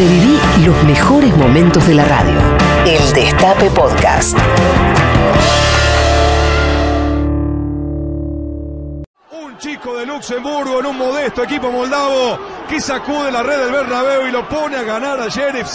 Reviví los mejores momentos de la radio. El Destape Podcast. Un chico de Luxemburgo en un modesto equipo moldavo que sacude la red del Bernabéu y lo pone a ganar a Sheriff.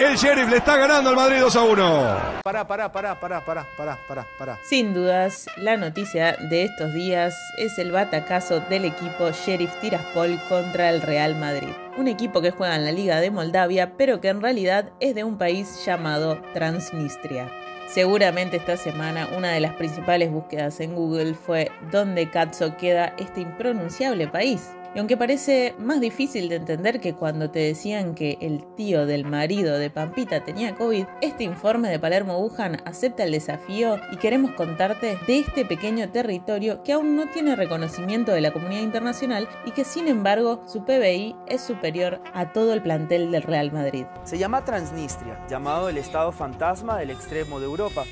El Sheriff le está ganando al Madrid 2 a 1. Pará, pará, pará, pará, pará, pará, pará, pará. Sin dudas, la noticia de estos días es el batacazo del equipo Sheriff Tiraspol contra el Real Madrid. Un equipo que juega en la Liga de Moldavia, pero que en realidad es de un país llamado Transnistria. Seguramente esta semana una de las principales búsquedas en Google fue ¿dónde cazzo queda este impronunciable país? Y aunque parece más difícil de entender que cuando te decían que el tío del marido de Pampita tenía COVID, este informe de Palermo Wuhan acepta el desafío y queremos contarte de este pequeño territorio que aún no tiene reconocimiento de la comunidad internacional y que sin embargo su PBI es superior a todo el plantel del Real Madrid. Se llama Transnistria, llamado el estado fantasma del extremo de Europa.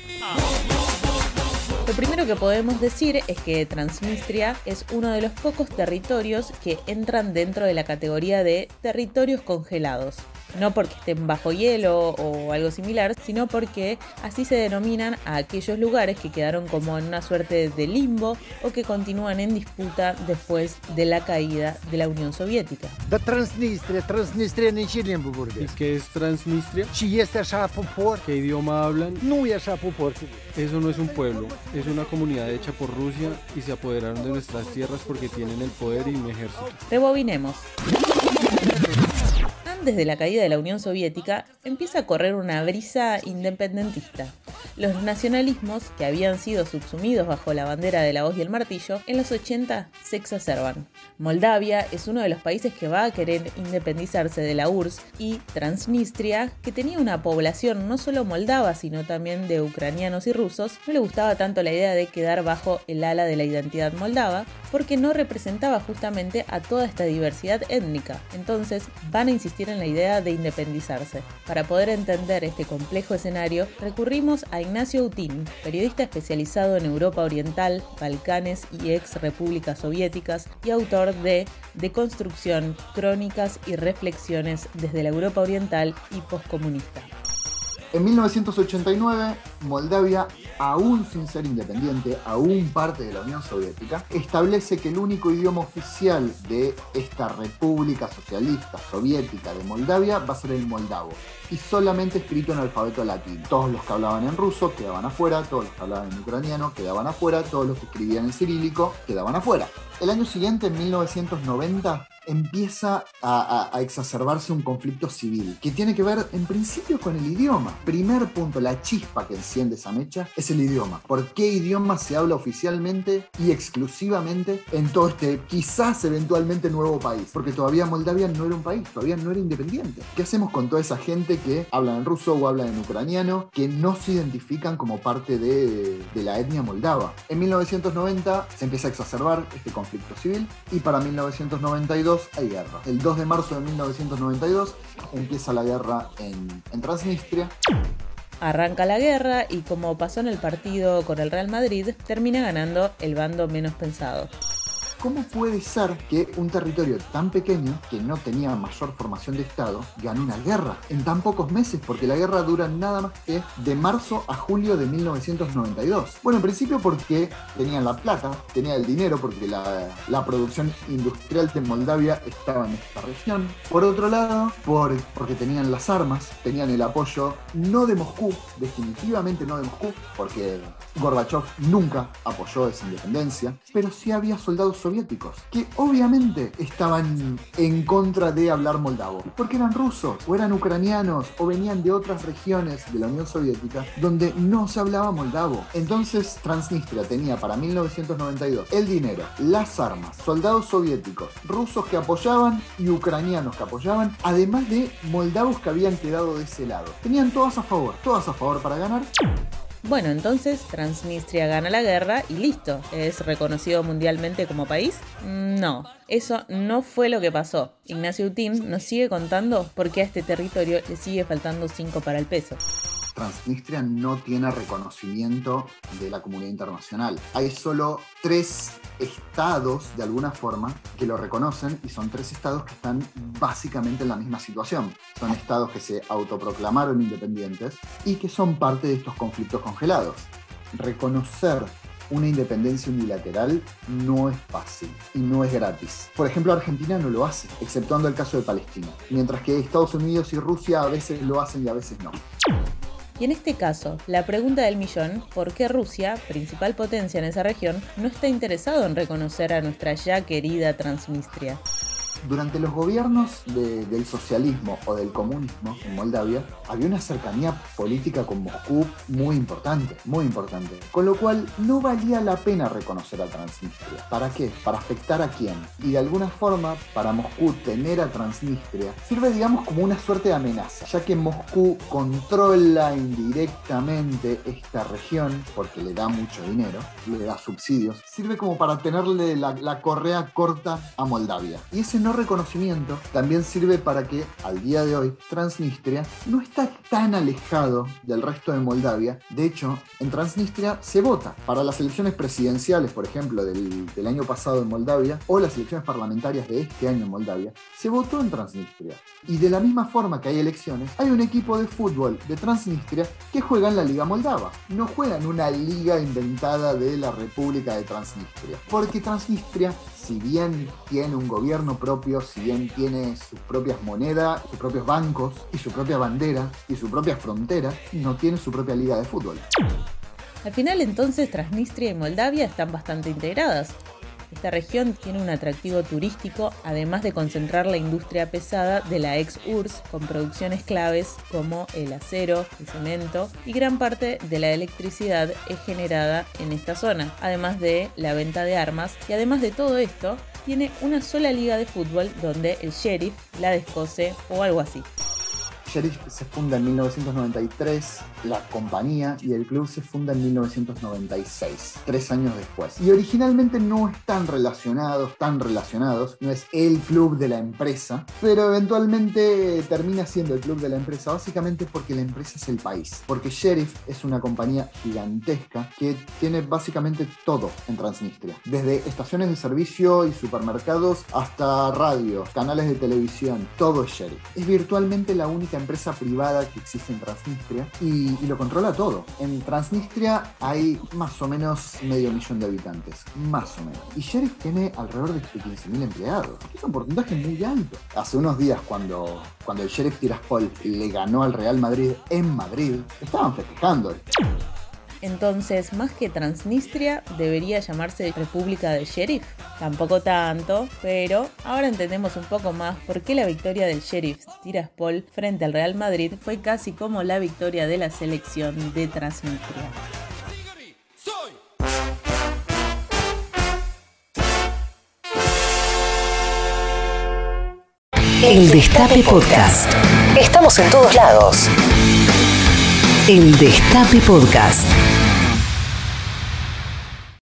Lo primero que podemos decir es que Transnistria es uno de los pocos territorios que entran dentro de la categoría de territorios congelados no porque estén bajo hielo o algo similar, sino porque así se denominan a aquellos lugares que quedaron como en una suerte de limbo o que continúan en disputa después de la caída de la Unión Soviética. Да Transnistria, Transnistria ni Chile ¿Y qué es Transnistria? Si popor. ¿Qué idioma hablan? No ya popor. Eso no es un pueblo, es una comunidad hecha por Rusia y se apoderaron de nuestras tierras porque tienen el poder y un ejército. Rebobinemos desde la caída de la Unión Soviética, empieza a correr una brisa independentista. Los nacionalismos, que habían sido subsumidos bajo la bandera de la voz y el martillo, en los 80 se exacerban. Moldavia es uno de los países que va a querer independizarse de la URSS y Transnistria, que tenía una población no solo moldava, sino también de ucranianos y rusos, no le gustaba tanto la idea de quedar bajo el ala de la identidad moldava, porque no representaba justamente a toda esta diversidad étnica. Entonces van a insistir en la idea de independizarse. Para poder entender este complejo escenario, recurrimos a Ignacio Utín, periodista especializado en Europa Oriental, Balcanes y ex repúblicas soviéticas y autor de Deconstrucción, Crónicas y Reflexiones desde la Europa Oriental y Postcomunista. En 1989, Moldavia, aún sin ser independiente, aún parte de la Unión Soviética, establece que el único idioma oficial de esta República Socialista Soviética de Moldavia va a ser el moldavo, y solamente escrito en alfabeto latino. Todos los que hablaban en ruso quedaban afuera, todos los que hablaban en ucraniano quedaban afuera, todos los que escribían en cirílico quedaban afuera. El año siguiente, en 1990, empieza a, exacerbarse un conflicto civil que tiene que ver en principio con el idioma. Primer punto, la chispa que enciende esa mecha es el idioma. ¿Por qué idioma se habla oficialmente y exclusivamente en todo este quizás eventualmente nuevo país? Porque todavía Moldavia no era un país, todavía no era independiente. ¿Qué hacemos con toda esa gente que habla en ruso o habla en ucraniano que no se identifican como parte de, de la etnia moldava? En 1990 se empieza a exacerbar este conflicto civil y para 1992 hay guerra. El 2 de marzo de 1992 empieza la guerra en, Transnistria. Arranca la guerra y como pasó en el partido con el Real Madrid, termina ganando el bando menos pensado. ¿Cómo puede ser que un territorio tan pequeño, que no tenía mayor formación de Estado, gane una guerra en tan pocos meses? Porque la guerra dura nada más que de marzo a julio de 1992. Bueno, en principio porque tenían la plata, tenían el dinero, porque la, la producción industrial de Moldavia estaba en esta región. Por otro lado, por, porque tenían las armas, tenían el apoyo no de Moscú, definitivamente no de Moscú, porque Gorbachev nunca apoyó esa independencia, pero sí había soldados soviéticos, que obviamente estaban en contra de hablar moldavo, porque eran rusos, o eran ucranianos, o venían de otras regiones de la Unión Soviética donde no se hablaba moldavo. Entonces Transnistria tenía para 1992 el dinero, las armas, soldados soviéticos, rusos que apoyaban y ucranianos que apoyaban, además de moldavos que habían quedado de ese lado. Tenían todas a favor, todas a favor para ganar. Bueno, entonces Transnistria gana la guerra y listo. ¿Es reconocido mundialmente como país? No, eso no fue lo que pasó. Ignacio Utín nos sigue contando por qué a este territorio le sigue faltando 5 para el peso. Transnistria no tiene reconocimiento de la comunidad internacional. Hay solo tres estados, de alguna forma, que lo reconocen y son tres estados que están básicamente en la misma situación. Son estados que se autoproclamaron independientes y que son parte de estos conflictos congelados. Reconocer una independencia unilateral no es fácil y no es gratis. Por ejemplo, Argentina no lo hace, exceptuando el caso de Palestina, mientras que Estados Unidos y Rusia a veces lo hacen y a veces no. Y en este caso, la pregunta del millón, ¿por qué Rusia, principal potencia en esa región, no está interesado en reconocer a nuestra ya querida Transnistria? Durante los gobiernos de- del socialismo o del comunismo en Moldavia, había una cercanía política con Moscú muy importante, muy importante. Con lo cual no valía la pena reconocer a Transnistria. ¿Para qué? ¿Para afectar a quién? Y de alguna forma, para Moscú tener a Transnistria sirve, digamos, como una suerte de amenaza, ya que Moscú controla indirectamente esta región porque le da mucho dinero, le da subsidios, sirve como para tenerle la, la correa corta a Moldavia. Y ese no reconocimiento también sirve para que al día de hoy Transnistria no está tan alejado del resto de Moldavia. De hecho, en Transnistria se vota para las elecciones presidenciales, por ejemplo, del, del año pasado en Moldavia, o las elecciones parlamentarias de este año en Moldavia. Se votó en Transnistria. Y de la misma forma que hay elecciones, hay un equipo de fútbol de Transnistria que juega en la Liga Moldava. No juega en una liga inventada de la República de Transnistria. Porque Transnistria, si bien tiene un gobierno propio, si bien tiene sus propias monedas, sus propios bancos y su propia bandera y su propia frontera, no tiene su propia liga de fútbol. Al final entonces Transnistria y Moldavia están bastante integradas. Esta región tiene un atractivo turístico, además de concentrar la industria pesada de la ex URSS con producciones claves como el acero, el cemento y gran parte de la electricidad es generada en esta zona, además de la venta de armas y además de todo esto, tiene una sola liga de fútbol donde el sheriff la descose o algo así. Sheriff se funda en 1993, la compañía y el club se funda en 1996, tres años después. Y originalmente no están relacionados, tan relacionados, no es el club de la empresa, pero eventualmente termina siendo el club de la empresa, básicamente porque la empresa es el país. Porque Sheriff es una compañía gigantesca que tiene básicamente todo en Transnistria, desde estaciones de servicio y supermercados hasta radio, canales de televisión, todo es Sheriff. Es virtualmente la única empresa privada que existe en Transnistria y, lo controla todo. En Transnistria hay más o menos medio millón de habitantes, más o menos. Y Sheriff tiene alrededor de 15.000 empleados. Es un porcentaje muy alto. Hace unos días cuando, cuando el Sheriff Tiraspol le ganó al Real Madrid en Madrid, estaban festejando. Entonces, más que Transnistria, debería llamarse República del Sheriff. Tampoco tanto, pero ahora entendemos un poco más por qué la victoria del Sheriff Tiraspol frente al Real Madrid fue casi como la victoria de la selección de Transnistria. El Destape Podcast. Estamos en todos lados. El Destape Podcast.